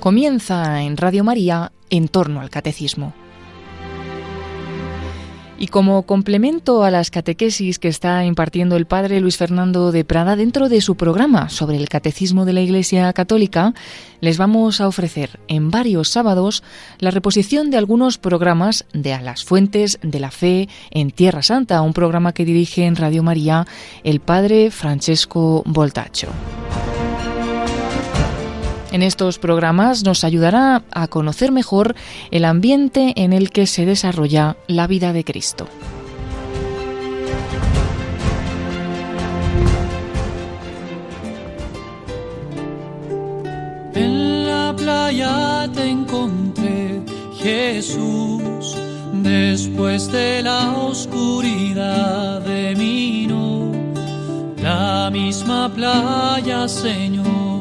Comienza en Radio María en torno al catecismo. Y como complemento a las catequesis que está impartiendo el padre Luis Fernando de Prada dentro de su programa sobre el catecismo de la Iglesia Católica, les vamos a ofrecer en varios sábados la reposición de algunos programas de A las Fuentes de la Fe en Tierra Santa, un programa que dirige en Radio María el padre Francesco Voltacho. En estos programas nos ayudará a conocer mejor el ambiente en el que se desarrolla la vida de Cristo. En la playa te encontré, Jesús, después de la oscuridad de mi no, la misma playa, Señor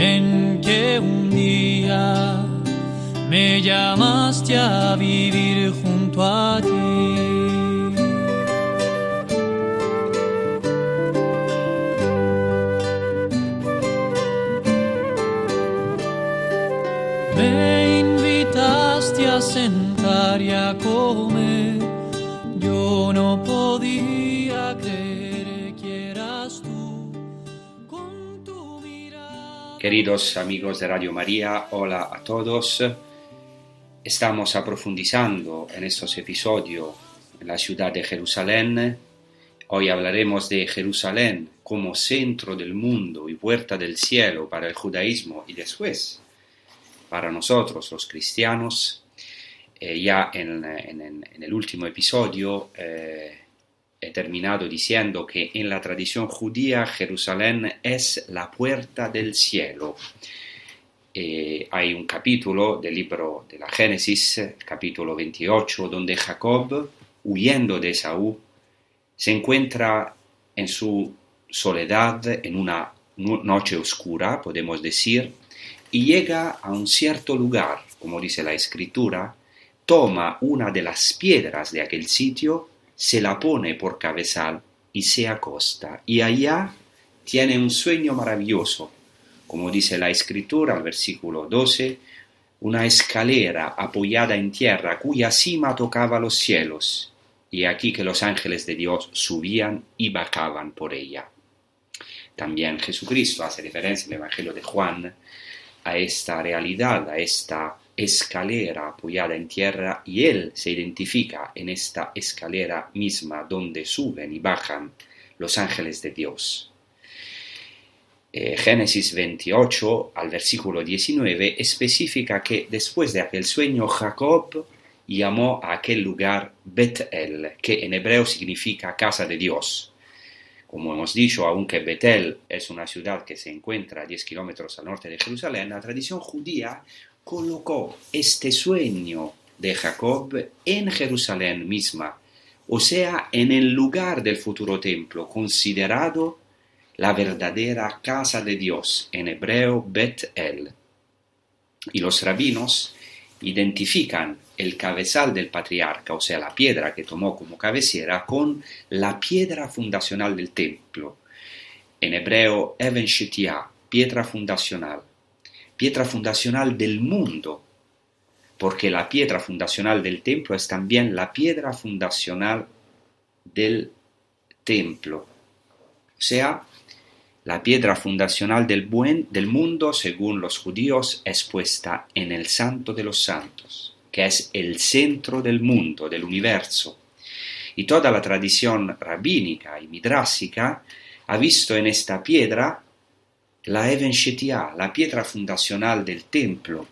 en que un día me llamaste a vivir junto a ti. Me invitaste a sentar y a comer, yo no podía Queridos amigos de Radio María, hola a todos. Estamos aprofundizando en estos episodios en la ciudad de Jerusalén. Hoy hablaremos de Jerusalén como centro del mundo y puerta del cielo para el judaísmo y después para nosotros los cristianos. Eh, ya en, el último episodio eh, he terminado diciendo que en la tradición judía Jerusalén es la puerta del cielo. Eh, hay un capítulo del libro de la Génesis, capítulo 28, donde Jacob, huyendo de Esaú, se encuentra en su soledad, en una noche oscura, podemos decir, y llega a un cierto lugar, como dice la escritura, toma una de las piedras de aquel sitio, se la pone por cabezal y se acosta. Y allá tiene un sueño maravilloso, como dice la escritura al versículo 12, una escalera apoyada en tierra cuya cima tocaba los cielos, y aquí que los ángeles de Dios subían y bajaban por ella. También Jesucristo hace referencia en el Evangelio de Juan a esta realidad, a esta escalera apoyada en tierra y él se identifica en esta escalera misma donde suben y bajan los ángeles de Dios. Eh, Génesis 28 al versículo 19 especifica que después de aquel sueño Jacob llamó a aquel lugar Betel, que en hebreo significa casa de Dios. Como hemos dicho, aunque Betel es una ciudad que se encuentra a 10 kilómetros al norte de Jerusalén, la tradición judía colocó este sueño de Jacob en Jerusalén misma, o sea, en el lugar del futuro templo, considerado la verdadera casa de Dios, en hebreo Bet-El. Y los rabinos identifican el cabezal del patriarca, o sea, la piedra que tomó como cabecera, con la piedra fundacional del templo. En hebreo, Even Shetia, piedra fundacional piedra fundacional del mundo, porque la piedra fundacional del templo es también la piedra fundacional del templo. O sea, la piedra fundacional del, buen, del mundo, según los judíos, es puesta en el Santo de los Santos, que es el centro del mundo, del universo. Y toda la tradición rabínica y midrásica ha visto en esta piedra la Even la piedra fundacional del templo,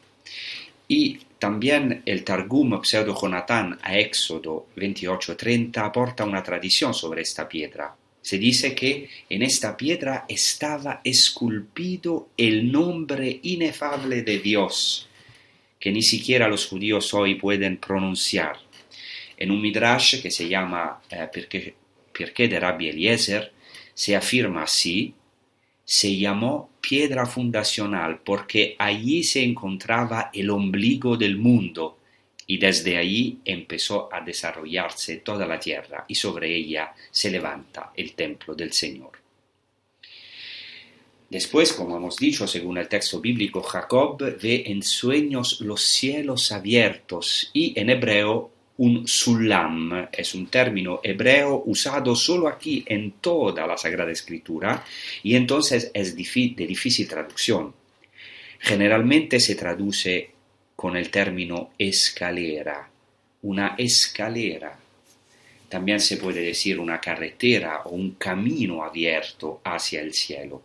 y también el Targum Pseudo Jonatán a Éxodo 28:30 aporta una tradición sobre esta piedra. Se dice que en esta piedra estaba esculpido el nombre inefable de Dios, que ni siquiera los judíos hoy pueden pronunciar. En un midrash que se llama eh, de Rabbi Eliezer, se afirma así se llamó piedra fundacional porque allí se encontraba el ombligo del mundo y desde allí empezó a desarrollarse toda la tierra y sobre ella se levanta el templo del Señor. Después, como hemos dicho, según el texto bíblico, Jacob ve en sueños los cielos abiertos y en hebreo un sulam, es un término hebreo usado solo aquí en toda la Sagrada Escritura y entonces es de difícil traducción. Generalmente se traduce con el término escalera, una escalera. También se puede decir una carretera o un camino abierto hacia el cielo.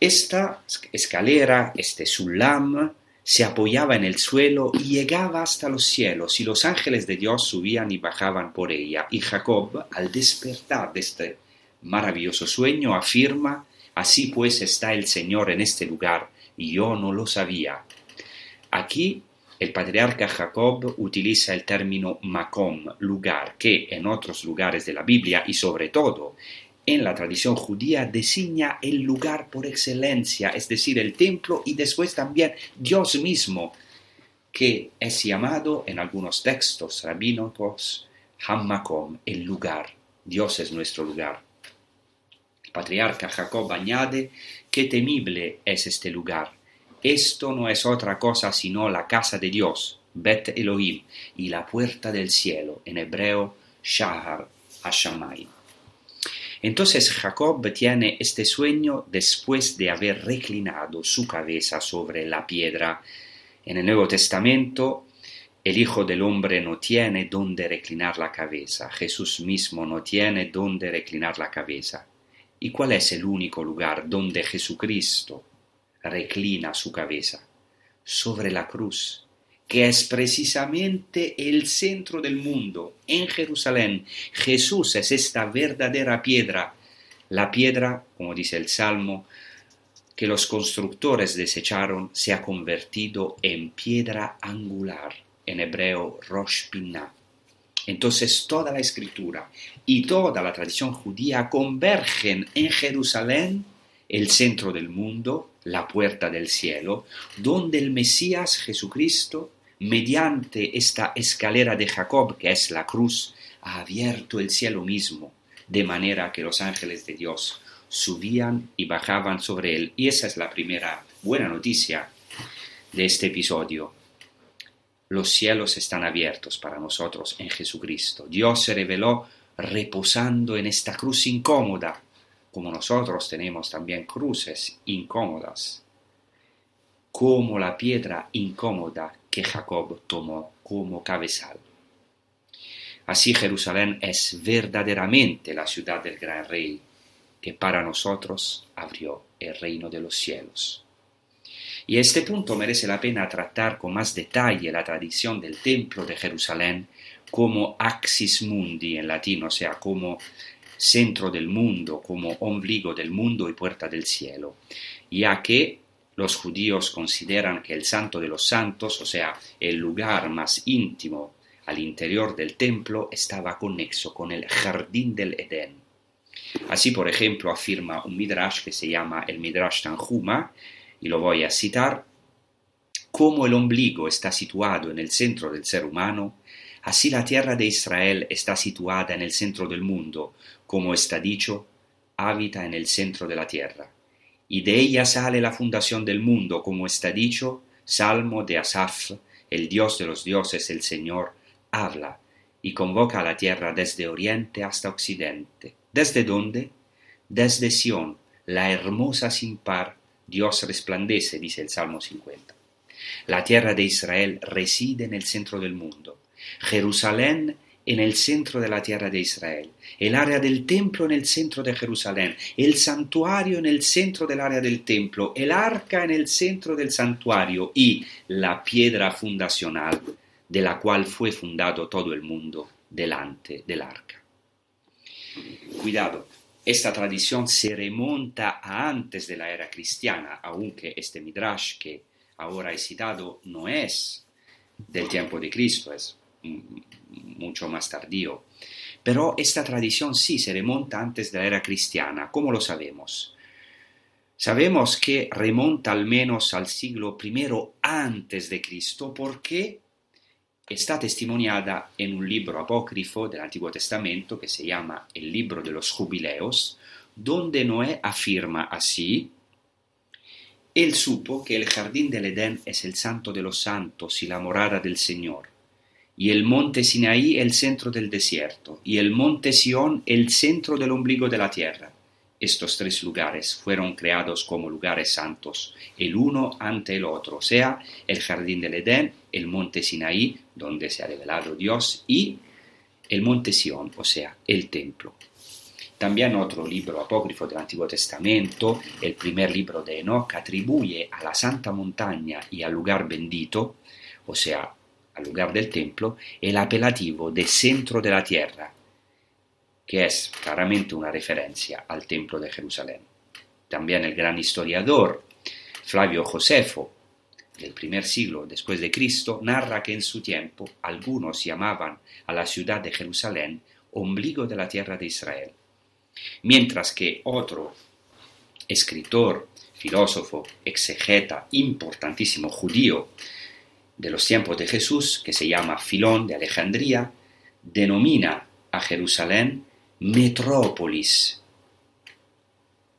Esta escalera, este sulam, se apoyaba en el suelo y llegaba hasta los cielos, y los ángeles de Dios subían y bajaban por ella. Y Jacob, al despertar de este maravilloso sueño, afirma, Así pues está el Señor en este lugar, y yo no lo sabía. Aquí el patriarca Jacob utiliza el término Macom, lugar, que en otros lugares de la Biblia y sobre todo en la tradición judía designa el lugar por excelencia, es decir, el templo y después también Dios mismo, que es llamado en algunos textos rabínicos Hammakom, el lugar. Dios es nuestro lugar. El patriarca Jacob añade qué temible es este lugar. Esto no es otra cosa sino la casa de Dios, Bet Elohim, y la puerta del cielo, en hebreo Shahar Hashamayim. Entonces Jacob tiene este sueño después de haber reclinado su cabeza sobre la piedra. En el Nuevo Testamento el Hijo del Hombre no tiene donde reclinar la cabeza, Jesús mismo no tiene donde reclinar la cabeza. ¿Y cuál es el único lugar donde Jesucristo reclina su cabeza? Sobre la cruz que es precisamente el centro del mundo, en Jerusalén. Jesús es esta verdadera piedra, la piedra, como dice el Salmo, que los constructores desecharon, se ha convertido en piedra angular, en hebreo Rosh Pinah. Entonces toda la escritura y toda la tradición judía convergen en Jerusalén, el centro del mundo, la puerta del cielo, donde el Mesías Jesucristo mediante esta escalera de Jacob, que es la cruz, ha abierto el cielo mismo, de manera que los ángeles de Dios subían y bajaban sobre él. Y esa es la primera buena noticia de este episodio. Los cielos están abiertos para nosotros en Jesucristo. Dios se reveló reposando en esta cruz incómoda, como nosotros tenemos también cruces incómodas, como la piedra incómoda que Jacob tomó como cabezal. Así Jerusalén es verdaderamente la ciudad del gran rey, que para nosotros abrió el reino de los cielos. Y este punto merece la pena tratar con más detalle la tradición del templo de Jerusalén como axis mundi en latín, o sea, como centro del mundo, como ombligo del mundo y puerta del cielo, ya que los judíos consideran que el santo de los santos, o sea, el lugar más íntimo al interior del templo, estaba conexo con el jardín del Edén. Así, por ejemplo, afirma un midrash que se llama el midrash Tanjuma, y lo voy a citar, como el ombligo está situado en el centro del ser humano, así la tierra de Israel está situada en el centro del mundo, como está dicho, habita en el centro de la tierra y de ella sale la fundación del mundo, como está dicho, Salmo de Asaf, el Dios de los dioses, el Señor, habla y convoca a la tierra desde oriente hasta occidente. ¿Desde dónde? Desde Sión, la hermosa sin par, Dios resplandece, dice el Salmo 50. La tierra de Israel reside en el centro del mundo. Jerusalén en el centro de la tierra de Israel, el área del templo en el centro de Jerusalén, el santuario en el centro del área del templo, el arca en el centro del santuario y la piedra fundacional de la cual fue fundado todo el mundo delante del arca. Cuidado, esta tradición se remonta a antes de la era cristiana, aunque este midrash que ahora he citado no es del tiempo de Cristo, es mucho más tardío. Pero esta tradición sí se remonta antes de la era cristiana. ¿Cómo lo sabemos? Sabemos que remonta al menos al siglo I antes de Cristo porque está testimoniada en un libro apócrifo del Antiguo Testamento que se llama el libro de los jubileos, donde Noé afirma así, él supo que el jardín del Edén es el santo de los santos y la morada del Señor, y el monte Sinaí el centro del desierto, y el monte Sión el centro del ombligo de la tierra. Estos tres lugares fueron creados como lugares santos, el uno ante el otro, o sea, el jardín del Edén, el monte Sinaí, donde se ha revelado Dios, y el monte Sión, o sea, el templo. También otro libro apócrifo del Antiguo Testamento, el primer libro de Enoch, atribuye a la Santa Montaña y al lugar bendito, o sea, lugar del templo, el apelativo de centro de la tierra, que es claramente una referencia al templo de Jerusalén. También el gran historiador Flavio Josefo, del primer siglo después de Cristo, narra que en su tiempo algunos llamaban a la ciudad de Jerusalén ombligo de la tierra de Israel, mientras que otro escritor, filósofo, exegeta importantísimo judío de los tiempos de Jesús, que se llama Filón de Alejandría, denomina a Jerusalén metrópolis,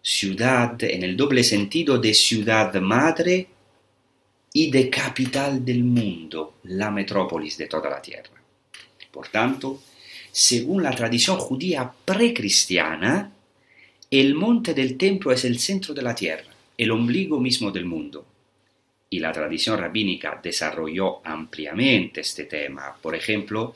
ciudad en el doble sentido de ciudad madre y de capital del mundo, la metrópolis de toda la tierra. Por tanto, según la tradición judía precristiana, el monte del templo es el centro de la tierra, el ombligo mismo del mundo. Y la tradición rabínica desarrolló ampliamente este tema. Por ejemplo,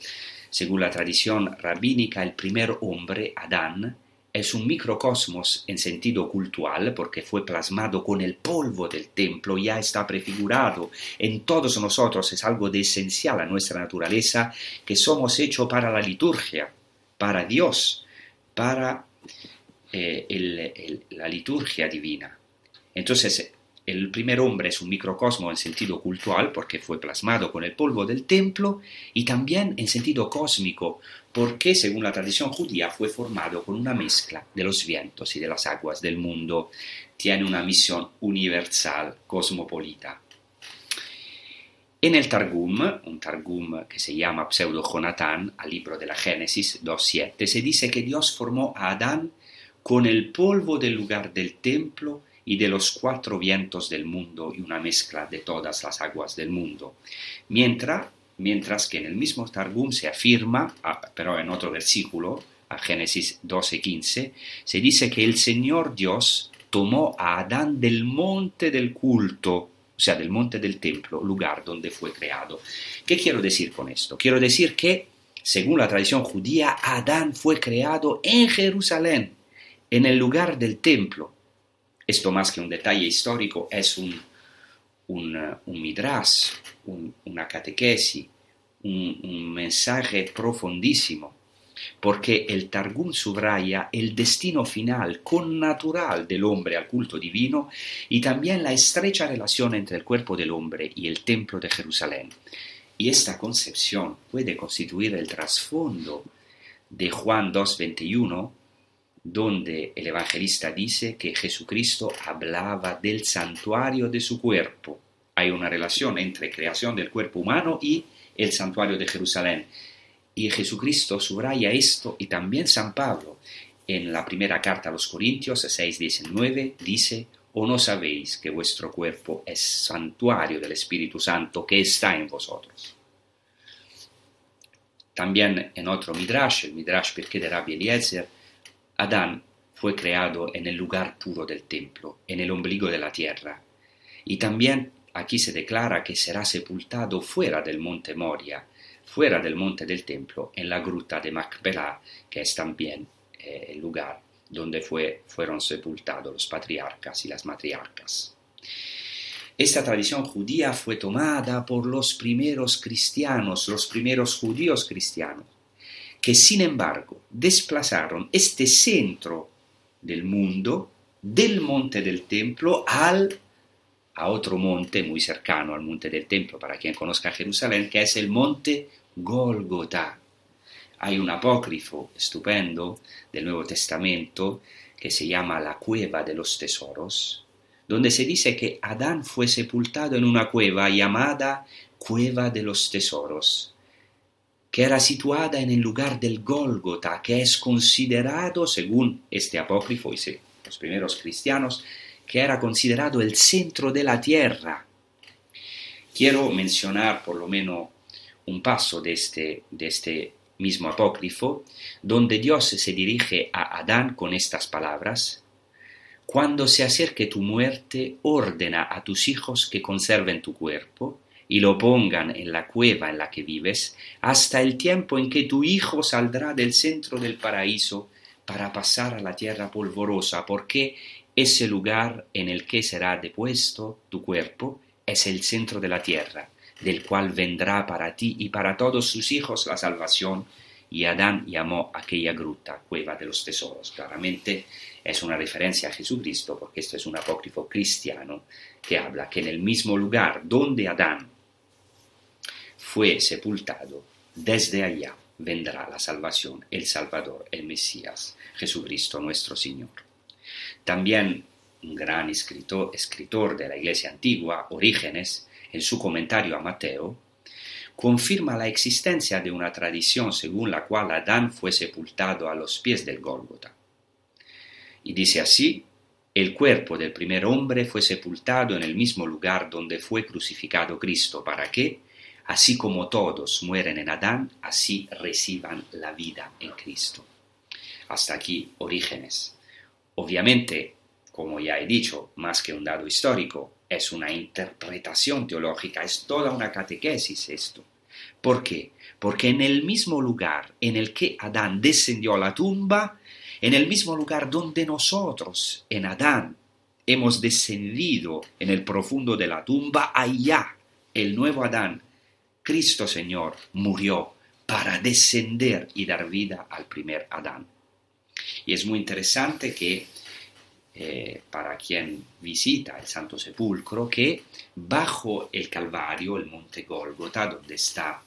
según la tradición rabínica, el primer hombre, Adán, es un microcosmos en sentido cultural porque fue plasmado con el polvo del templo, ya está prefigurado en todos nosotros, es algo de esencial a nuestra naturaleza, que somos hechos para la liturgia, para Dios, para eh, la liturgia divina. Entonces, el primer hombre es un microcosmo en sentido cultural porque fue plasmado con el polvo del templo y también en sentido cósmico porque, según la tradición judía, fue formado con una mezcla de los vientos y de las aguas del mundo. Tiene una misión universal, cosmopolita. En el Targum, un Targum que se llama Pseudo Jonatán, al libro de la Génesis 2.7, se dice que Dios formó a Adán con el polvo del lugar del templo y de los cuatro vientos del mundo y una mezcla de todas las aguas del mundo. Mientras, mientras que en el mismo Targum se afirma, pero en otro versículo, a Génesis 12:15, se dice que el Señor Dios tomó a Adán del monte del culto, o sea, del monte del templo, lugar donde fue creado. ¿Qué quiero decir con esto? Quiero decir que, según la tradición judía, Adán fue creado en Jerusalén, en el lugar del templo, esto más que un detalle histórico es un, un, un midrash, una catequesis, un, un mensaje profundísimo, porque el Targum subraya el destino final, connatural del hombre al culto divino y también la estrecha relación entre el cuerpo del hombre y el templo de Jerusalén. Y esta concepción puede constituir el trasfondo de Juan 2.21, donde el evangelista dice que Jesucristo hablaba del santuario de su cuerpo. Hay una relación entre creación del cuerpo humano y el santuario de Jerusalén. Y Jesucristo subraya esto y también San Pablo en la primera carta a los Corintios 6:19 dice, ¿o no sabéis que vuestro cuerpo es santuario del Espíritu Santo que está en vosotros? También en otro Midrash, el Midrash Pirkei de Rabbi Eliezer, Adán fue creado en el lugar puro del templo, en el ombligo de la tierra. Y también aquí se declara que será sepultado fuera del monte Moria, fuera del monte del templo, en la gruta de Macpelá, que es también eh, el lugar donde fue, fueron sepultados los patriarcas y las matriarcas. Esta tradición judía fue tomada por los primeros cristianos, los primeros judíos cristianos, que sin embargo desplazaron este centro del mundo del monte del templo al, a otro monte muy cercano al monte del templo, para quien conozca Jerusalén, que es el monte Golgotha. Hay un apócrifo estupendo del Nuevo Testamento que se llama la cueva de los tesoros, donde se dice que Adán fue sepultado en una cueva llamada cueva de los tesoros que era situada en el lugar del Gólgota, que es considerado, según este apócrifo y los primeros cristianos, que era considerado el centro de la tierra. Quiero mencionar por lo menos un paso de este, de este mismo apócrifo, donde Dios se dirige a Adán con estas palabras, Cuando se acerque tu muerte, ordena a tus hijos que conserven tu cuerpo y lo pongan en la cueva en la que vives, hasta el tiempo en que tu hijo saldrá del centro del paraíso para pasar a la tierra polvorosa, porque ese lugar en el que será depuesto tu cuerpo es el centro de la tierra del cual vendrá para ti y para todos sus hijos la salvación. Y Adán llamó aquella gruta cueva de los tesoros. Claramente es una referencia a Jesucristo, porque esto es un apócrifo cristiano que habla que en el mismo lugar donde Adán fue sepultado, desde allá vendrá la salvación, el Salvador, el Mesías, Jesucristo nuestro Señor. También un gran escritor, escritor de la Iglesia antigua, Orígenes, en su comentario a Mateo, confirma la existencia de una tradición según la cual Adán fue sepultado a los pies del Gólgota. Y dice así, el cuerpo del primer hombre fue sepultado en el mismo lugar donde fue crucificado Cristo, para que, así como todos mueren en Adán, así reciban la vida en Cristo. Hasta aquí Orígenes. Obviamente, como ya he dicho, más que un dado histórico, es una interpretación teológica, es toda una catequesis esto. ¿Por qué? Porque en el mismo lugar en el que Adán descendió a la tumba, en el mismo lugar donde nosotros, en Adán, hemos descendido en el profundo de la tumba, allá el nuevo Adán, Cristo Señor, murió para descender y dar vida al primer Adán. Y es muy interesante que eh, para quien visita el Santo Sepulcro que bajo el Calvario, el monte Golgota, donde está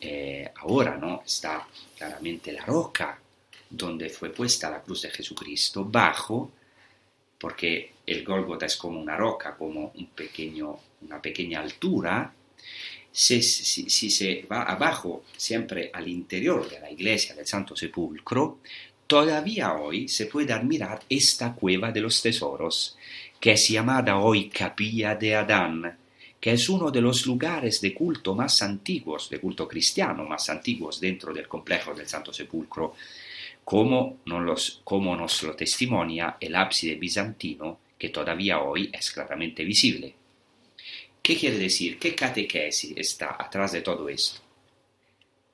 eh, ahora, ¿no? Está claramente la roca donde fue puesta la cruz de Jesucristo, bajo, porque el Golgota es como una roca, como un pequeño, una pequeña altura, si, se va abajo, siempre al interior de la iglesia del Santo Sepulcro, Todavía hoy se puede admirar esta cueva de los tesoros, que es llamada hoy Capilla de Adán, que es uno de los lugares de culto más antiguos, de culto cristiano más antiguos dentro del complejo del Santo Sepulcro, como nos lo testimonia el ábside bizantino, que todavía hoy es claramente visible. ¿Qué quiere decir? ¿Qué catequesis está atrás de todo esto?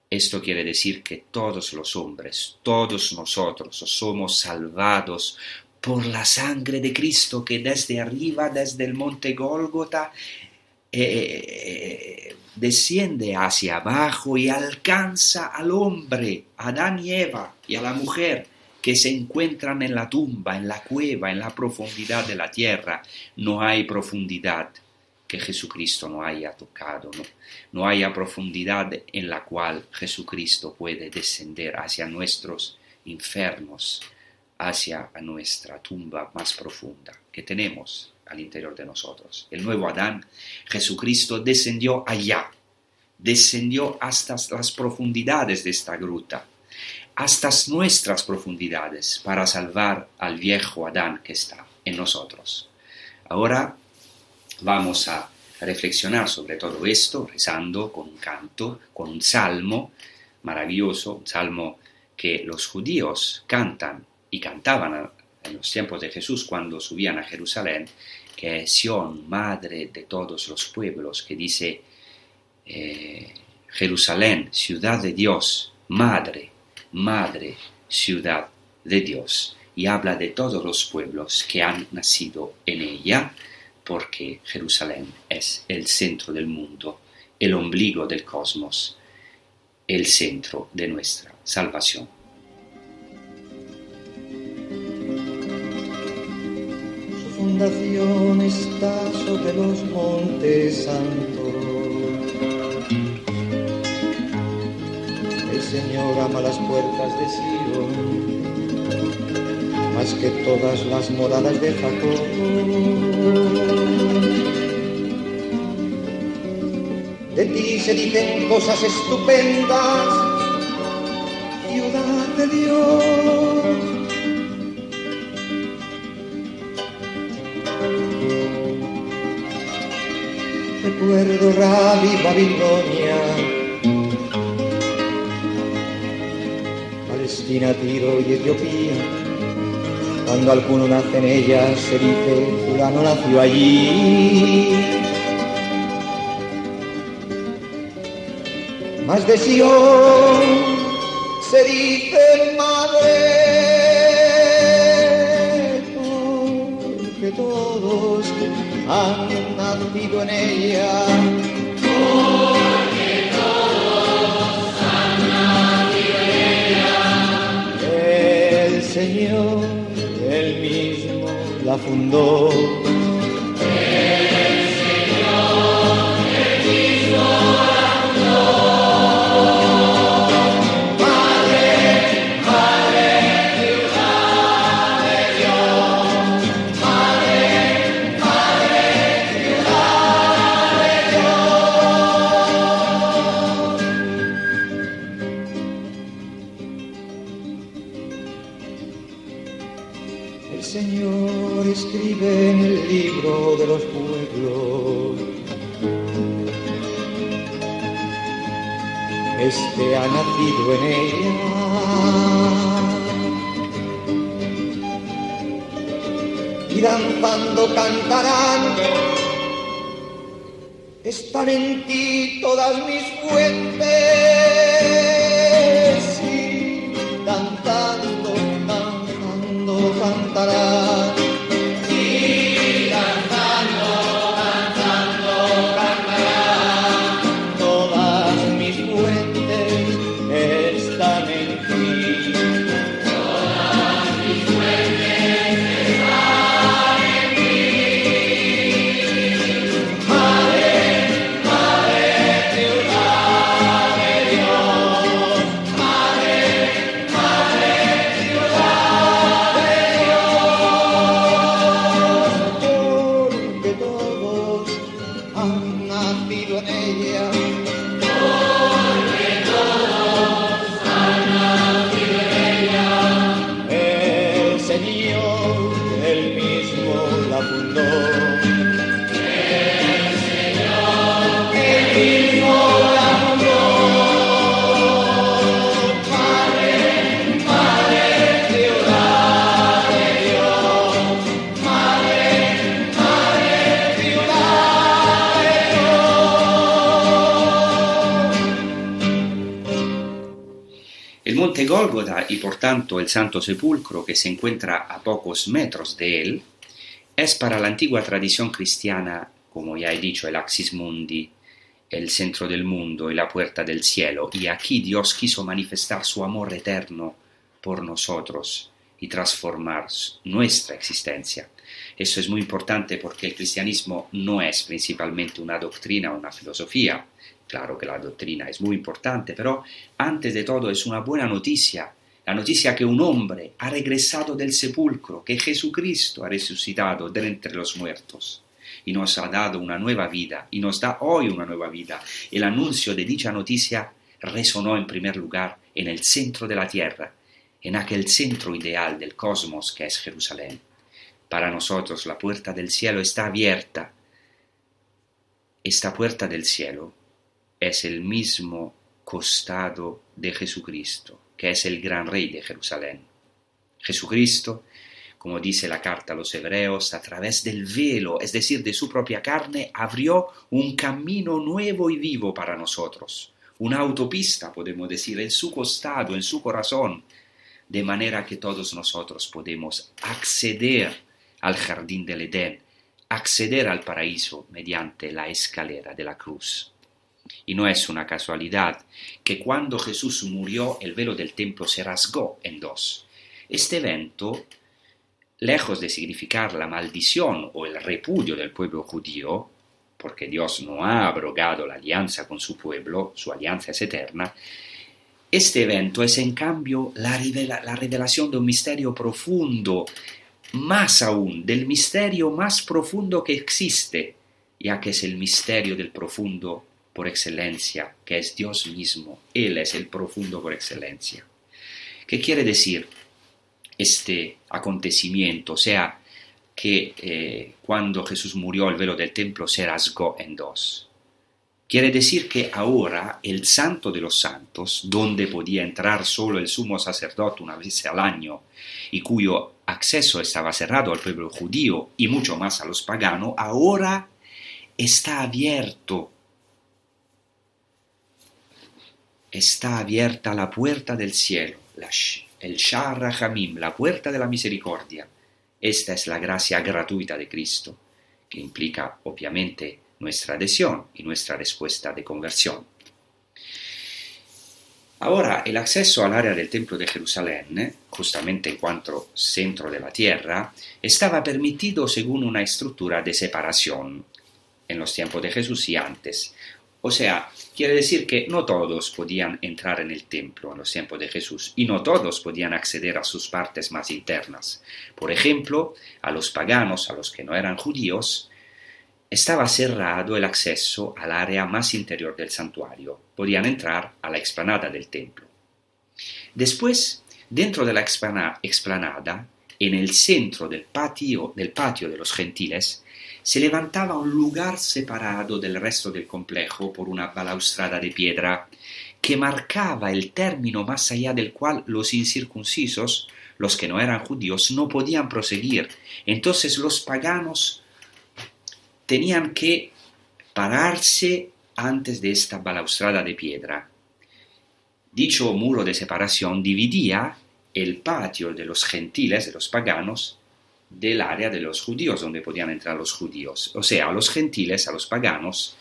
Esto quiere decir que todos los hombres, todos nosotros somos salvados por la sangre de Cristo que desde arriba, desde el monte Gólgota, eh, desciende hacia abajo y alcanza al hombre, a Adán y Eva, y a la mujer que se encuentran en la tumba, en la cueva, en la profundidad de la tierra. No hay profundidad que Jesucristo no haya tocado, ¿no? no haya profundidad en la cual Jesucristo puede descender hacia nuestros infernos, hacia nuestra tumba más profunda que tenemos al interior de nosotros. El nuevo Adán, Jesucristo, descendió allá, descendió hasta las profundidades de esta gruta, hasta nuestras profundidades, para salvar al viejo Adán que está en nosotros. Ahora Vamos a reflexionar sobre todo esto rezando con un canto, con un salmo maravilloso, un salmo que los judíos cantan y cantaban en los tiempos de Jesús cuando subían a Jerusalén, que es Sion, madre de todos los pueblos, que dice eh, Jerusalén, ciudad de Dios, madre, madre, ciudad de Dios, y habla de todos los pueblos que han nacido en ella, porque Jerusalén es el centro del mundo, el ombligo del cosmos, el centro de nuestra salvación. Su fundación está sobre los montes santos. El Señor ama las puertas de Sion más que todas las moradas de Jacob. de ti se dicen cosas estupendas, ciudad de Dios. Recuerdo Rally Babilonia, Palestina, Tiro y Etiopía. Cuando alguno nace en ella se dice, fulano nació allí. más de Sion se dice madre, porque todos han nacido en ella. Porque todos han nacido en ella. El Señor, él mismo la fundó. Gólgota y por tanto el Santo Sepulcro que se encuentra a pocos metros de él, es para la antigua tradición cristiana, como ya he dicho, el Axis Mundi, el centro del mundo y la puerta del cielo, y aquí Dios quiso manifestar su amor eterno por nosotros y transformar nuestra existencia. Eso es muy importante porque el cristianismo no es principalmente una doctrina o una filosofía, Claro que la doctrina es muy importante, pero antes de todo es una buena noticia, la noticia que un hombre ha regresado del sepulcro, que Jesucristo ha resucitado de entre los muertos y nos ha dado una nueva vida y nos da hoy una nueva vida. El anuncio de dicha noticia resonó en primer lugar en el centro de la tierra, en aquel centro ideal del cosmos que es Jerusalén. Para nosotros la puerta del cielo está abierta. Esta puerta del cielo es el mismo costado de Jesucristo, que es el gran rey de Jerusalén. Jesucristo, como dice la carta a los hebreos, a través del velo, es decir, de su propia carne, abrió un camino nuevo y vivo para nosotros, una autopista, podemos decir, en su costado, en su corazón, de manera que todos nosotros podemos acceder al jardín del Edén, acceder al paraíso mediante la escalera de la cruz. Y no es una casualidad que cuando Jesús murió el velo del templo se rasgó en dos. Este evento, lejos de significar la maldición o el repudio del pueblo judío, porque Dios no ha abrogado la alianza con su pueblo, su alianza es eterna, este evento es en cambio la, la revelación de un misterio profundo, más aún del misterio más profundo que existe, ya que es el misterio del profundo por excelencia, que es Dios mismo. Él es el profundo por excelencia. ¿Qué quiere decir este acontecimiento? O sea, que eh, cuando Jesús murió el velo del templo se rasgó en dos. Quiere decir que ahora el santo de los santos, donde podía entrar solo el sumo sacerdote una vez al año y cuyo acceso estaba cerrado al pueblo judío y mucho más a los paganos, ahora está abierto. Está abierta la puerta del cielo, el Shara Hamim, la puerta de la misericordia esta es la gracia gratuita de Cristo, que implica obviamente nuestra adhesión y nuestra respuesta de conversión. Ahora, el acceso al área del Templo de Jerusalén, justamente en cuanto centro de la tierra, estaba permitido según una estructura de separación en los tiempos de Jesús y antes, o sea, quiere decir que no todos podían entrar en el templo en los tiempos de Jesús y no todos podían acceder a sus partes más internas. Por ejemplo, a los paganos, a los que no eran judíos, estaba cerrado el acceso al área más interior del santuario. Podían entrar a la explanada del templo. Después, dentro de la explanada, en el centro del patio, del patio de los gentiles, se levantaba un lugar separado del resto del complejo por una balaustrada de piedra que marcaba el término más allá del cual los incircuncisos, los que no eran judíos, no podían proseguir. Entonces los paganos tenían que pararse antes de esta balaustrada de piedra. Dicho muro de separación dividía el patio de los gentiles, de los paganos, del área de los judíos, donde podían entrar los judíos. O sea, a los gentiles, a los paganos,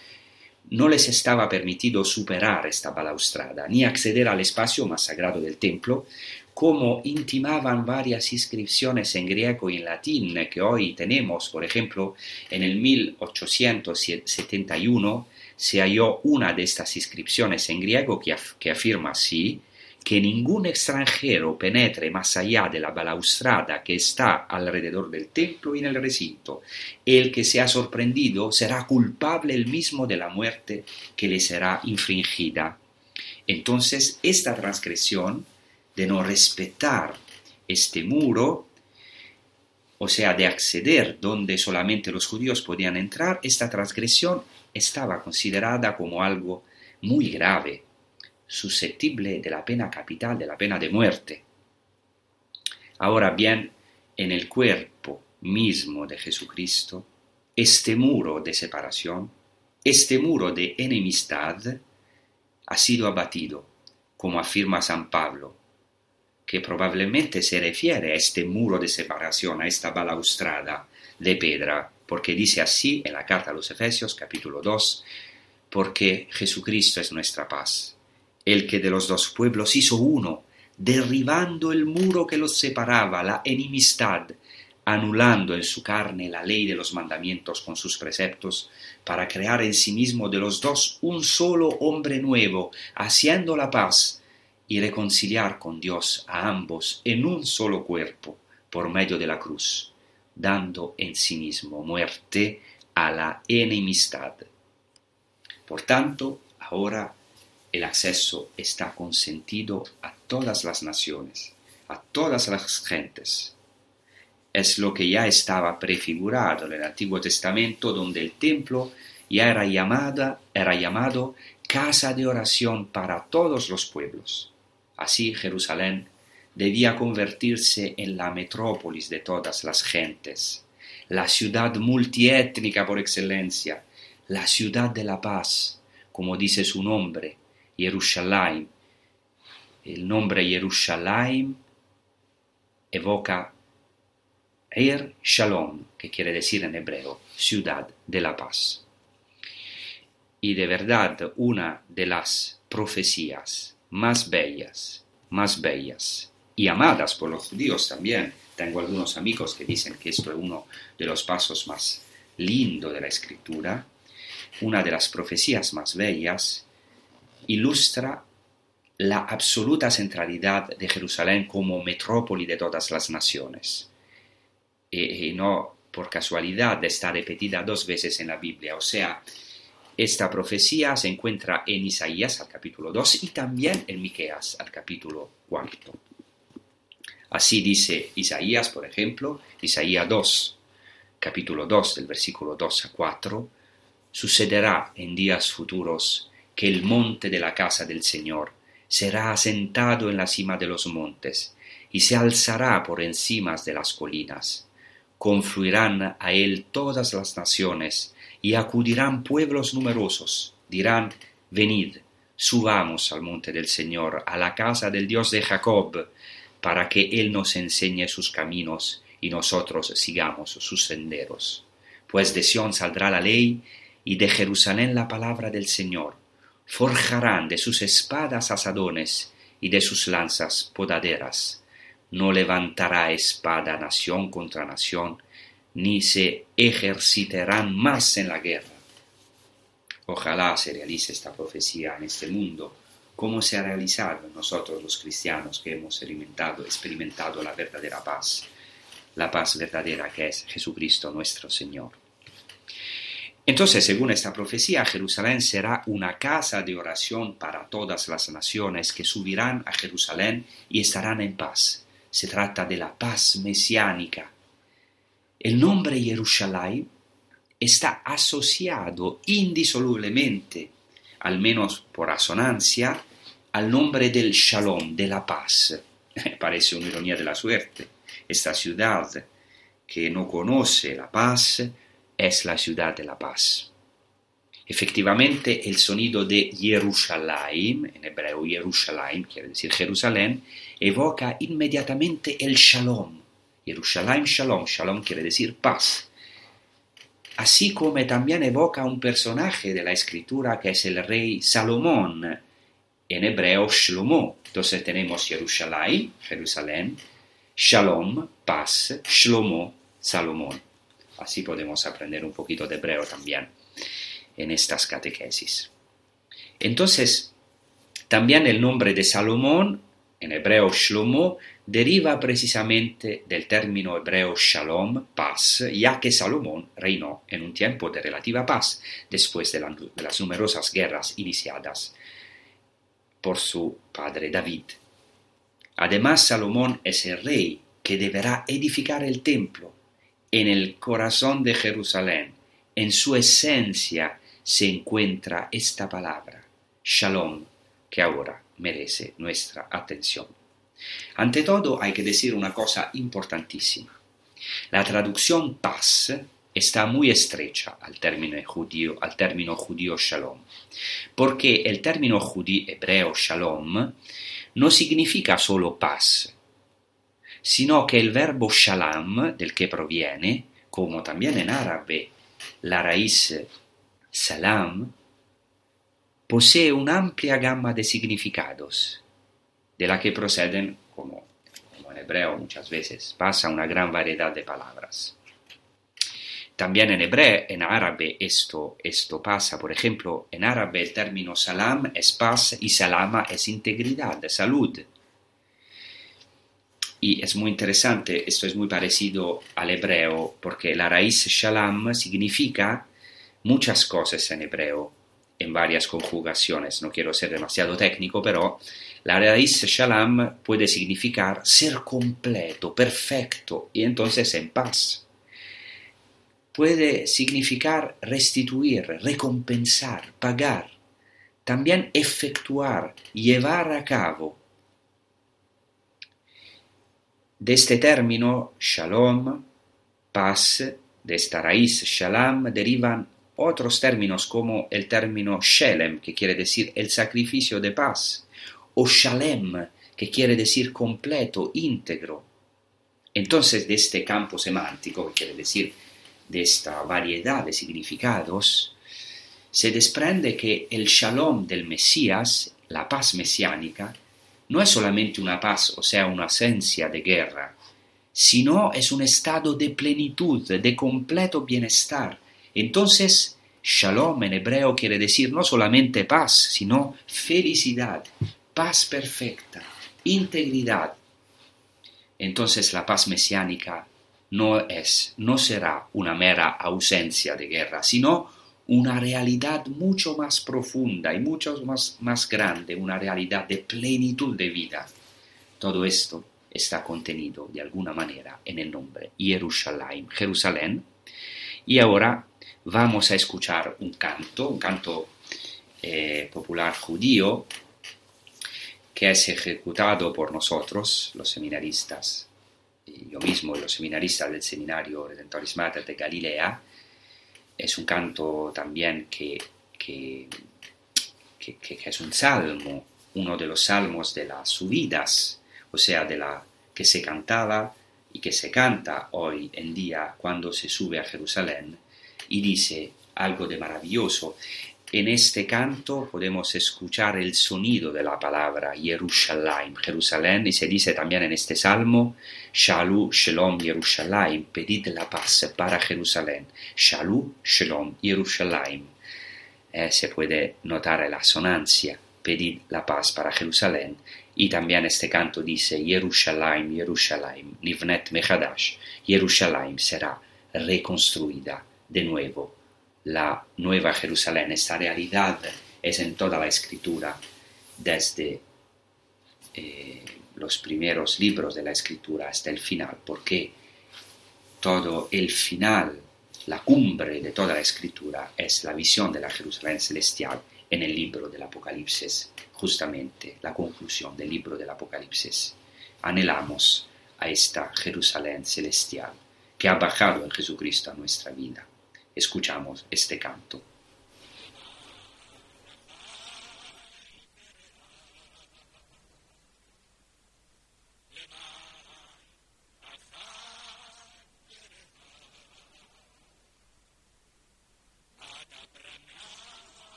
no les estaba permitido superar esta balaustrada, ni acceder al espacio más sagrado del templo, como intimaban varias inscripciones en griego y en latín que hoy tenemos. Por ejemplo, en el 1871 se halló una de estas inscripciones en griego que, que afirma así, que ningún extranjero penetre más allá de la balaustrada que está alrededor del templo y en el recinto. El que sea sorprendido será culpable el mismo de la muerte que le será infringida. Entonces, esta transgresión de no respetar este muro, o sea, de acceder donde solamente los judíos podían entrar, esta transgresión estaba considerada como algo muy grave susceptible de la pena capital, de la pena de muerte. Ahora bien, en el cuerpo mismo de Jesucristo, este muro de separación, este muro de enemistad, ha sido abatido, como afirma San Pablo, que probablemente se refiere a este muro de separación, a esta balaustrada de piedra, porque dice así en la carta a los Efesios capítulo 2, porque Jesucristo es nuestra paz el que de los dos pueblos hizo uno, derribando el muro que los separaba, la enemistad, anulando en su carne la ley de los mandamientos con sus preceptos, para crear en sí mismo de los dos un solo hombre nuevo, haciendo la paz y reconciliar con Dios a ambos en un solo cuerpo por medio de la cruz, dando en sí mismo muerte a la enemistad. Por tanto, ahora el acceso está consentido a todas las naciones, a todas las gentes. Es lo que ya estaba prefigurado en el Antiguo Testamento, donde el templo ya era, llamada, era llamado casa de oración para todos los pueblos. Así Jerusalén debía convertirse en la metrópolis de todas las gentes, la ciudad multiétnica por excelencia, la ciudad de la paz, como dice su nombre, Jerusalén. El nombre Jerusalén evoca Er Shalom, que quiere decir en hebreo ciudad de la paz. Y de verdad una de las profecías más bellas, más bellas y amadas por los judíos también. Tengo algunos amigos que dicen que esto es uno de los pasos más lindos de la escritura. Una de las profecías más bellas ilustra la absoluta centralidad de Jerusalén como metrópoli de todas las naciones. Y, no por casualidad está repetida dos veces en la Biblia, o sea, Esta profecía se encuentra en Isaías al capítulo 2 y también en Miqueas al capítulo 4. Así dice Isaías, por ejemplo, Isaías 2, capítulo 2 del versículo 2 a 4, sucederá en días futuros que el monte de la casa del Señor será asentado en la cima de los montes y se alzará por encima de las colinas. Confluirán a él todas las naciones y acudirán pueblos numerosos. Dirán, venid, subamos al monte del Señor, a la casa del Dios de Jacob, para que Él nos enseñe sus caminos y nosotros sigamos sus senderos. Pues de Sión saldrá la ley y de Jerusalén la palabra del Señor. Forjarán de sus espadas asadones y de sus lanzas podaderas. No levantará espada nación contra nación, ni se ejercitarán más en la guerra. Ojalá se realice esta profecía en este mundo, como se ha realizado en nosotros los cristianos que hemos experimentado, experimentado la verdadera paz, la paz verdadera que es Jesucristo nuestro Señor. Entonces, según esta profecía, Jerusalén será una casa de oración para todas las naciones que subirán a Jerusalén y estarán en paz. Se trata de la paz mesiánica. El nombre Jerusalén está asociado indisolublemente, al menos por resonancia, al nombre del Shalom, de la paz. Parece una ironía de la suerte. Esta ciudad que no conoce la paz es la ciudad de la paz. Efectivamente, el sonido de Jerusalén, en hebreo Jerusalén quiere decir Jerusalén, evoca inmediatamente el Shalom. Jerusalén, Shalom, Shalom quiere decir paz. Así como también evoca un personaje de la escritura que es el rey Salomón, en hebreo Shlomo. Entonces tenemos Jerusalén, Jerusalén, Shalom, paz, Shlomo, Salomón. Así podemos aprender un poquito de hebreo también en estas catequesis. Entonces, también el nombre de Salomón, en hebreo Shlomo, deriva precisamente del término hebreo Shalom, paz, ya que Salomón reinó en un tiempo de relativa paz después de, de las numerosas guerras iniciadas por su padre David. Además, Salomón es el rey que deberá edificar el templo en el corazón de Jerusalén. En su esencia se encuentra esta palabra, Shalom, que ahora merece nuestra atención. Ante todo, hay que decir una cosa importantísima. La traducción paz está muy estrecha al término judío, al término judío shalom, porque el término judío hebreo shalom no significa solo paz, sino que el verbo shalom, del que proviene, como también en árabe la raíz salam, posee una amplia gama de significados, de la que proceden, como, como en hebreo muchas veces, pasa una gran variedad de palabras. También en hebreo, en árabe, esto, esto pasa. Por ejemplo, en árabe el término salam es paz y salama es integridad, salud. Y es muy interesante, esto es muy parecido al hebreo, porque la raíz shalom significa muchas cosas en hebreo, en varias conjugaciones. No quiero ser demasiado técnico, pero la raíz shalom puede significar ser completo, perfecto, y entonces en paz puede significar restituir, recompensar, pagar, también efectuar, llevar a cabo. De este término, shalom, paz, de esta raíz shalom, derivan otros términos como el término shelem, que quiere decir el sacrificio de paz, o shalem, que quiere decir completo, íntegro. Entonces, de este campo semántico, que quiere decir de esta variedad de significados, se desprende que el shalom del Mesías, la paz mesiánica, no es solamente una paz, o sea, una esencia de guerra, sino es un estado de plenitud, de completo bienestar. Entonces, shalom en hebreo quiere decir no solamente paz, sino felicidad, paz perfecta, integridad. Entonces la paz mesiánica no es, no será una mera ausencia de guerra, sino una realidad mucho más profunda y mucho más, más grande, una realidad de plenitud de vida. Todo esto está contenido de alguna manera en el nombre Jerusalén, Jerusalén. Y ahora vamos a escuchar un canto, un canto eh, popular judío, que es ejecutado por nosotros, los seminaristas, yo mismo y los seminaristas del Seminario Redentoris Mater de Galilea. Es un canto también que, que, que, es un salmo, uno de los salmos de las subidas, o sea, de la que se cantaba y que se canta hoy en día cuando se sube a Jerusalén y dice algo de maravilloso. En este canto podemos escuchar el sonido de la palabra Jerusalén, Jerusalén, y se dice también en este salmo, Shalom, Shalom, Jerusalén, pedid la paz para Jerusalén, Shalom, Shalom, Jerusalén. Eh, se puede notar la sonancia, pedid la paz para Jerusalén, y también este canto dice, Jerusalén, Jerusalén, Nivnet Mechadash, Jerusalén será reconstruida de nuevo la Nueva Jerusalén. Esta realidad es en toda la escritura, desde eh, los primeros libros de la escritura hasta el final, porque todo el final, la cumbre de toda la escritura es la visión de la Jerusalén celestial en el libro del Apocalipsis, justamente la conclusión del libro del Apocalipsis. Anhelamos a esta Jerusalén celestial que ha bajado en Jesucristo a nuestra vida escuchamos este canto.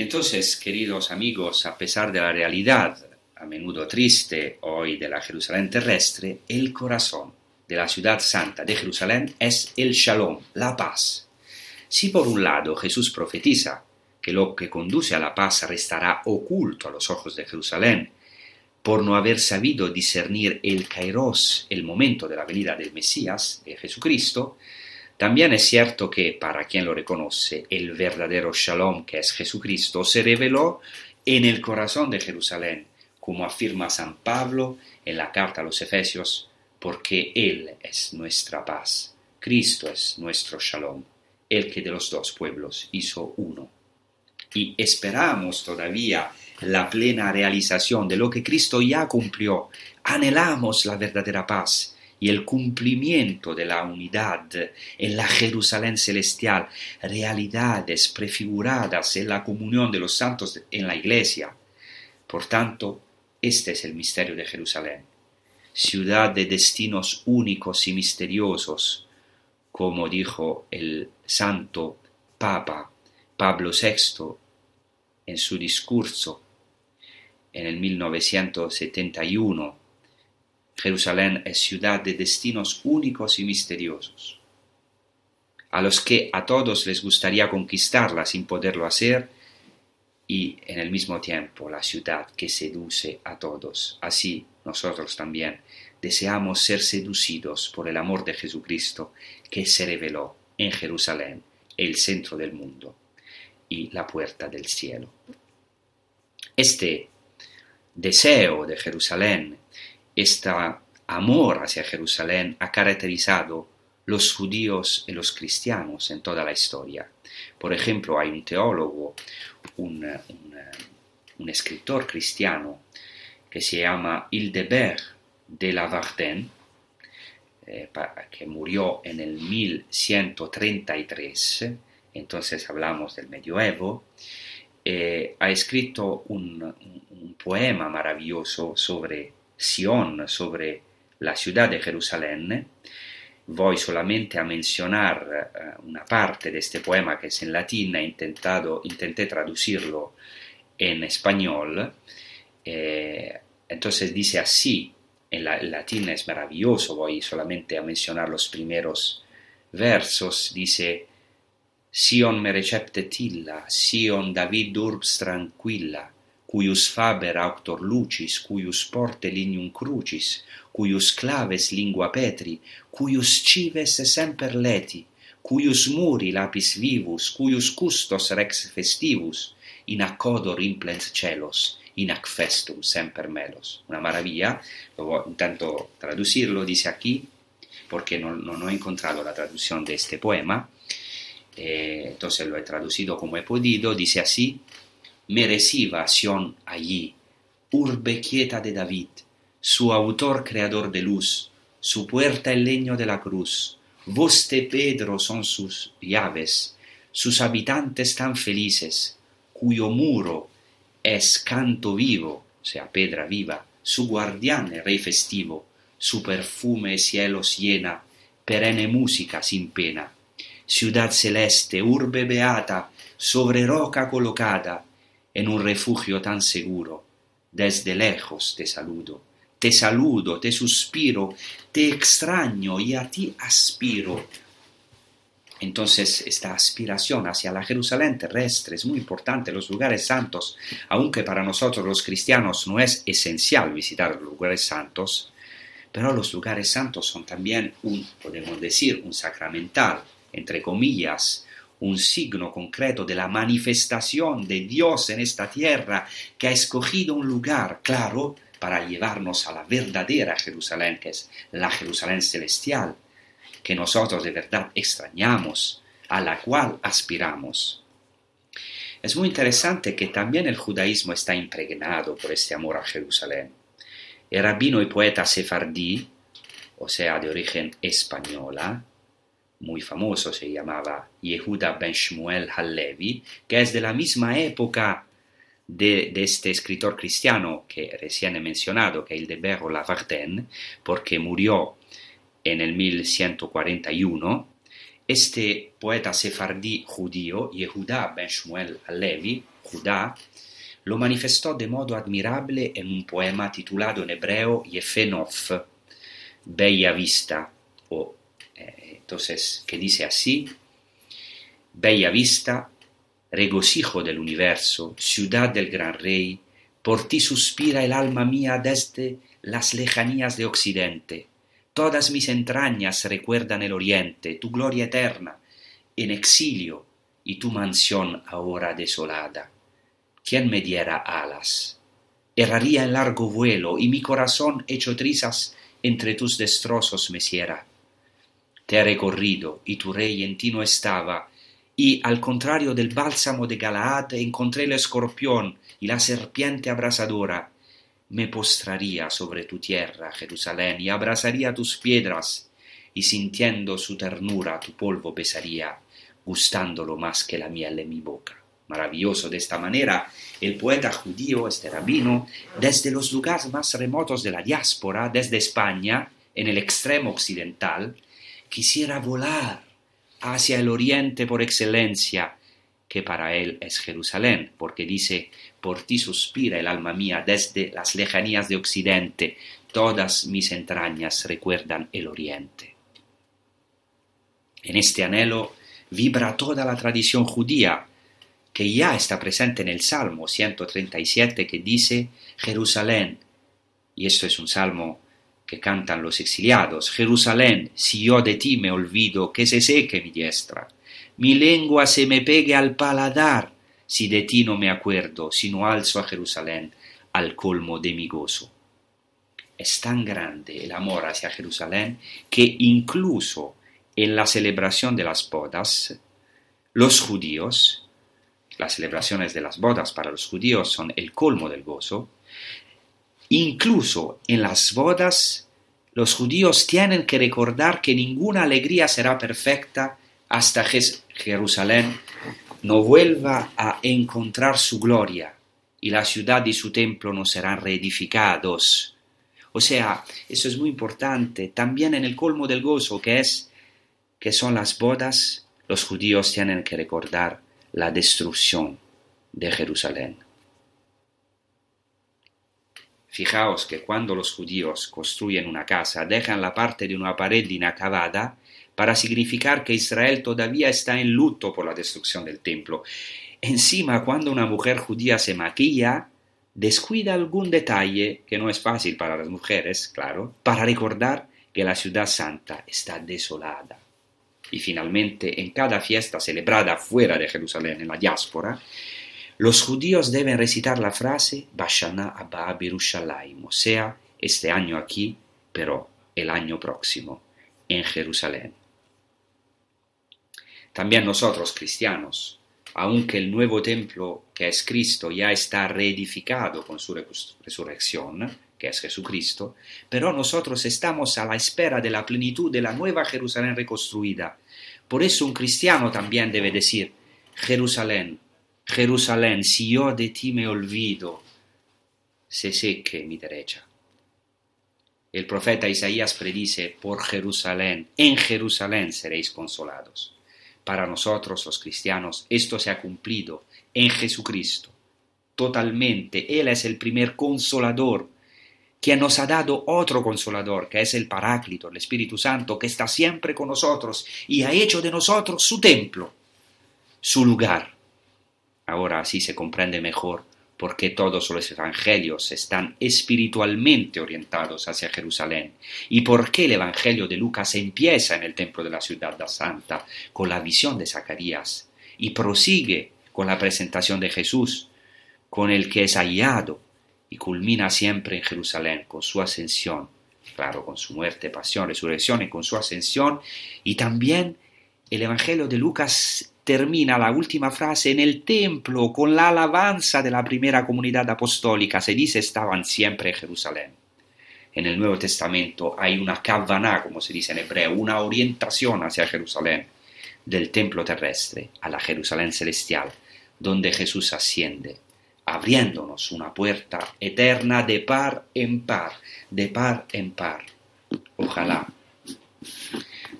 Entonces, queridos amigos, a pesar de la realidad, a menudo triste hoy de la Jerusalén terrestre, el corazón de la ciudad santa de Jerusalén es el shalom, la paz. Si por un lado Jesús profetiza que lo que conduce a la paz restará oculto a los ojos de Jerusalén, por no haber sabido discernir el kairos, el momento de la venida del Mesías, de Jesucristo, también es cierto que, para quien lo reconoce, el verdadero shalom que es Jesucristo se reveló en el corazón de Jerusalén, como afirma San Pablo en la carta a los Efesios, porque Él es nuestra paz, Cristo es nuestro shalom, el que de los dos pueblos hizo uno. Y esperamos todavía la plena realización de lo que Cristo ya cumplió, anhelamos la verdadera paz, y el cumplimiento de la unidad en la Jerusalén celestial, realidades prefiguradas en la comunión de los santos en la iglesia. Por tanto, este es el misterio de Jerusalén, ciudad de destinos únicos y misteriosos, como dijo el santo Papa Pablo VI en su discurso en el 1971 Jerusalén es ciudad de destinos únicos y misteriosos, a los que a todos les gustaría conquistarla sin poderlo hacer, y en el mismo tiempo la ciudad que seduce a todos. Así nosotros también deseamos ser seducidos por el amor de Jesucristo que se reveló en Jerusalén, el centro del mundo y la puerta del cielo. Este deseo de Jerusalén este amor hacia Jerusalén ha caracterizado los judíos y los cristianos en toda la historia. Por ejemplo, hay un teólogo, un, escritor cristiano que se llama Hildebert de la Varden, eh, que murió en el 1133, entonces hablamos del medioevo, eh, ha escrito un, un poema maravilloso sobre Sion, sobre la ciudad de Jerusalén, voy solamente a mencionar uh, una parte de este poema que es en latín, he intentado, intenté traducirlo en español, eh, entonces dice así, en la, latín es maravilloso, voy solamente a mencionar los primeros versos, dice, Sion me receptet illa, Sion David urbs tranquilla, cuius faber auctor lucis, cuius porte linium crucis, cuius claves lingua petri, cuius cives semper leti, cuius muri lapis vivus, cuius custos rex festivus, in accodor implens celos, in ac festum semper melos. Una maravilla, Luego, intanto traducirlo, dice aquí, porque no, no, no he encontrado la traducción de este poema, eh, entonces lo he traducido como he podido, dice así, mereciva Sion allí, urbe quieta de David, su autor creador de luz, su puerta el leño de la cruz, voste Pedro son sus llaves, sus habitantes tan felices, cuyo muro es canto vivo, o sea, pedra viva, su guardián el rey festivo, su perfume cielos llena, perenne música sin pena. Ciudad celeste, urbe beata, sobre roca colocada, en un refugio tan seguro. Desde lejos te saludo, te saludo, te suspiro, te extraño y a ti aspiro. Entonces esta aspiración hacia la Jerusalén terrestre es muy importante, los lugares santos, aunque para nosotros los cristianos no es esencial visitar los lugares santos, pero los lugares santos son también un, podemos decir, un sacramental, entre comillas, un signo concreto de la manifestación de Dios en esta tierra que ha escogido un lugar claro para llevarnos a la verdadera Jerusalén, que es la Jerusalén celestial, que nosotros de verdad extrañamos, a la cual aspiramos. Es muy interesante que también el judaísmo está impregnado por este amor a Jerusalén. El rabino y poeta sefardí, o sea, de origen española, muy famoso, se llamaba Yehuda ben Shmuel Hallevi, que es de la misma época de, este escritor cristiano que recién he mencionado, que es el de Berro Lavarden, porque murió en el 1141. Este poeta sefardí judío, Yehuda ben Shmuel Alevi, Judá, lo manifestó de modo admirable en un poema titulado en hebreo Yefenof, Bella Vista, o que dice así, Bella Vista, regocijo del universo, ciudad del gran rey, por ti suspira el alma mía desde las lejanías de Occidente. Todas mis entrañas recuerdan el Oriente, tu gloria eterna, en exilio y tu mansión ahora desolada. ¿Quién me diera alas? Erraría en largo vuelo y mi corazón hecho trizas entre tus destrozos meciera. Te he recorrido y tu rey en ti no estaba, y al contrario del bálsamo de Galaad encontré el escorpión y la serpiente abrasadora me postraría sobre tu tierra, Jerusalén, y abrazaría tus piedras, y sintiendo su ternura tu polvo besaría, gustándolo más que la miel de mi boca. Maravilloso de esta manera, el poeta judío, este rabino, desde los lugares más remotos de la diáspora, desde España, en el extremo occidental, quisiera volar hacia el oriente por excelencia, que para él es Jerusalén, porque dice, por ti suspira el alma mía desde las lejanías de Occidente, todas mis entrañas recuerdan el Oriente. En este anhelo vibra toda la tradición judía, que ya está presente en el Salmo 137 que dice, Jerusalén, y esto es un salmo que cantan los exiliados, Jerusalén, si yo de ti me olvido, que se seque mi diestra mi lengua se me pegue al paladar, si de ti no me acuerdo, sino alzo a Jerusalén al colmo de mi gozo. Es tan grande el amor hacia Jerusalén que incluso en la celebración de las bodas, los judíos, las celebraciones de las bodas para los judíos son el colmo del gozo, incluso en las bodas los judíos tienen que recordar que ninguna alegría será perfecta hasta Jerusalén no vuelva a encontrar su gloria y la ciudad y su templo no serán reedificados. O sea, eso es muy importante. También en el colmo del gozo, que es que son las bodas, los judíos tienen que recordar la destrucción de Jerusalén. Fijaos que cuando los judíos construyen una casa, dejan la parte de una pared inacabada para significar que Israel todavía está en luto por la destrucción del templo. Encima, cuando una mujer judía se maquilla, descuida algún detalle, que no es fácil para las mujeres, claro, para recordar que la ciudad santa está desolada. Y finalmente, en cada fiesta celebrada fuera de Jerusalén, en la diáspora, los judíos deben recitar la frase Bashana Abba Birushalayim, o sea, este año aquí, pero el año próximo, en Jerusalén. También nosotros, cristianos, aunque el nuevo templo que es Cristo ya está reedificado con su resurrección, que es Jesucristo, pero nosotros estamos a la espera de la plenitud de la nueva Jerusalén reconstruida. Por eso un cristiano también debe decir, Jerusalén, Jerusalén, si yo de ti me olvido, se seque mi derecha. El profeta Isaías predice, por Jerusalén, en Jerusalén seréis consolados. Para nosotros los cristianos esto se ha cumplido en Jesucristo. Totalmente. Él es el primer consolador, quien nos ha dado otro consolador, que es el Paráclito, el Espíritu Santo, que está siempre con nosotros y ha hecho de nosotros su templo, su lugar. Ahora así se comprende mejor porque todos los evangelios están espiritualmente orientados hacia Jerusalén, y porque el evangelio de Lucas empieza en el templo de la ciudad santa, con la visión de Zacarías, y prosigue con la presentación de Jesús, con el que es hallado, y culmina siempre en Jerusalén, con su ascensión, claro, con su muerte, pasión, resurrección y con su ascensión, y también el Evangelio de Lucas termina la última frase en el templo con la alabanza de la primera comunidad apostólica. Se dice estaban siempre en Jerusalén. En el Nuevo Testamento hay una kavaná, como se dice en hebreo, una orientación hacia Jerusalén, del templo terrestre a la Jerusalén celestial, donde Jesús asciende, abriéndonos una puerta eterna de par en par, de par en par. Ojalá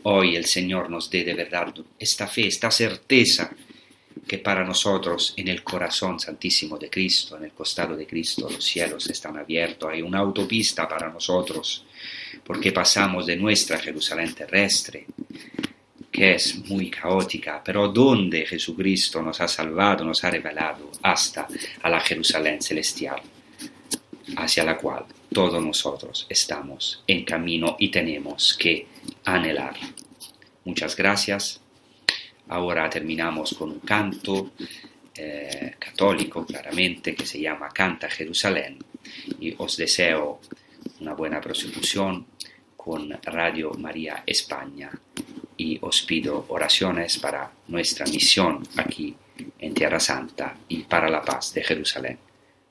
hoy el Señor nos dé de verdad esta fe, esta certeza que para nosotros en el corazón santísimo de Cristo, en el costado de Cristo, los cielos están abiertos, hay una autopista para nosotros, porque pasamos de nuestra Jerusalén terrestre, que es muy caótica, pero donde Jesucristo nos ha salvado, nos ha revelado, hasta a la Jerusalén celestial, hacia la cual todos nosotros estamos en camino y tenemos que anhelar. Muchas gracias. Ahora terminamos con un canto eh, católico, claramente, que se llama Canta Jerusalén. Y os deseo una buena prosecución con Radio María España y os pido oraciones para nuestra misión aquí en Tierra Santa y para la paz de Jerusalén.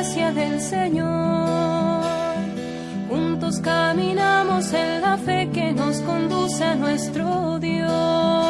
Del Señor. Juntos caminamos en la fe que nos conduce a nuestro Dios.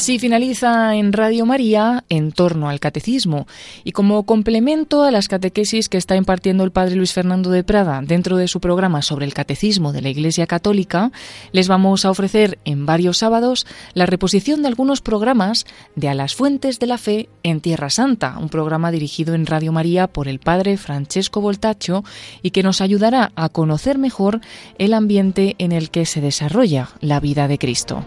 Así finaliza en Radio María en torno al catecismo y como complemento a las catequesis que está impartiendo el padre Luis Fernando de Prada dentro de su programa sobre el catecismo de la Iglesia Católica, les vamos a ofrecer en varios sábados la reposición de algunos programas de A las Fuentes de la Fe en Tierra Santa, un programa dirigido en Radio María por el padre Francesco Voltacho y que nos ayudará a conocer mejor el ambiente en el que se desarrolla la vida de Cristo.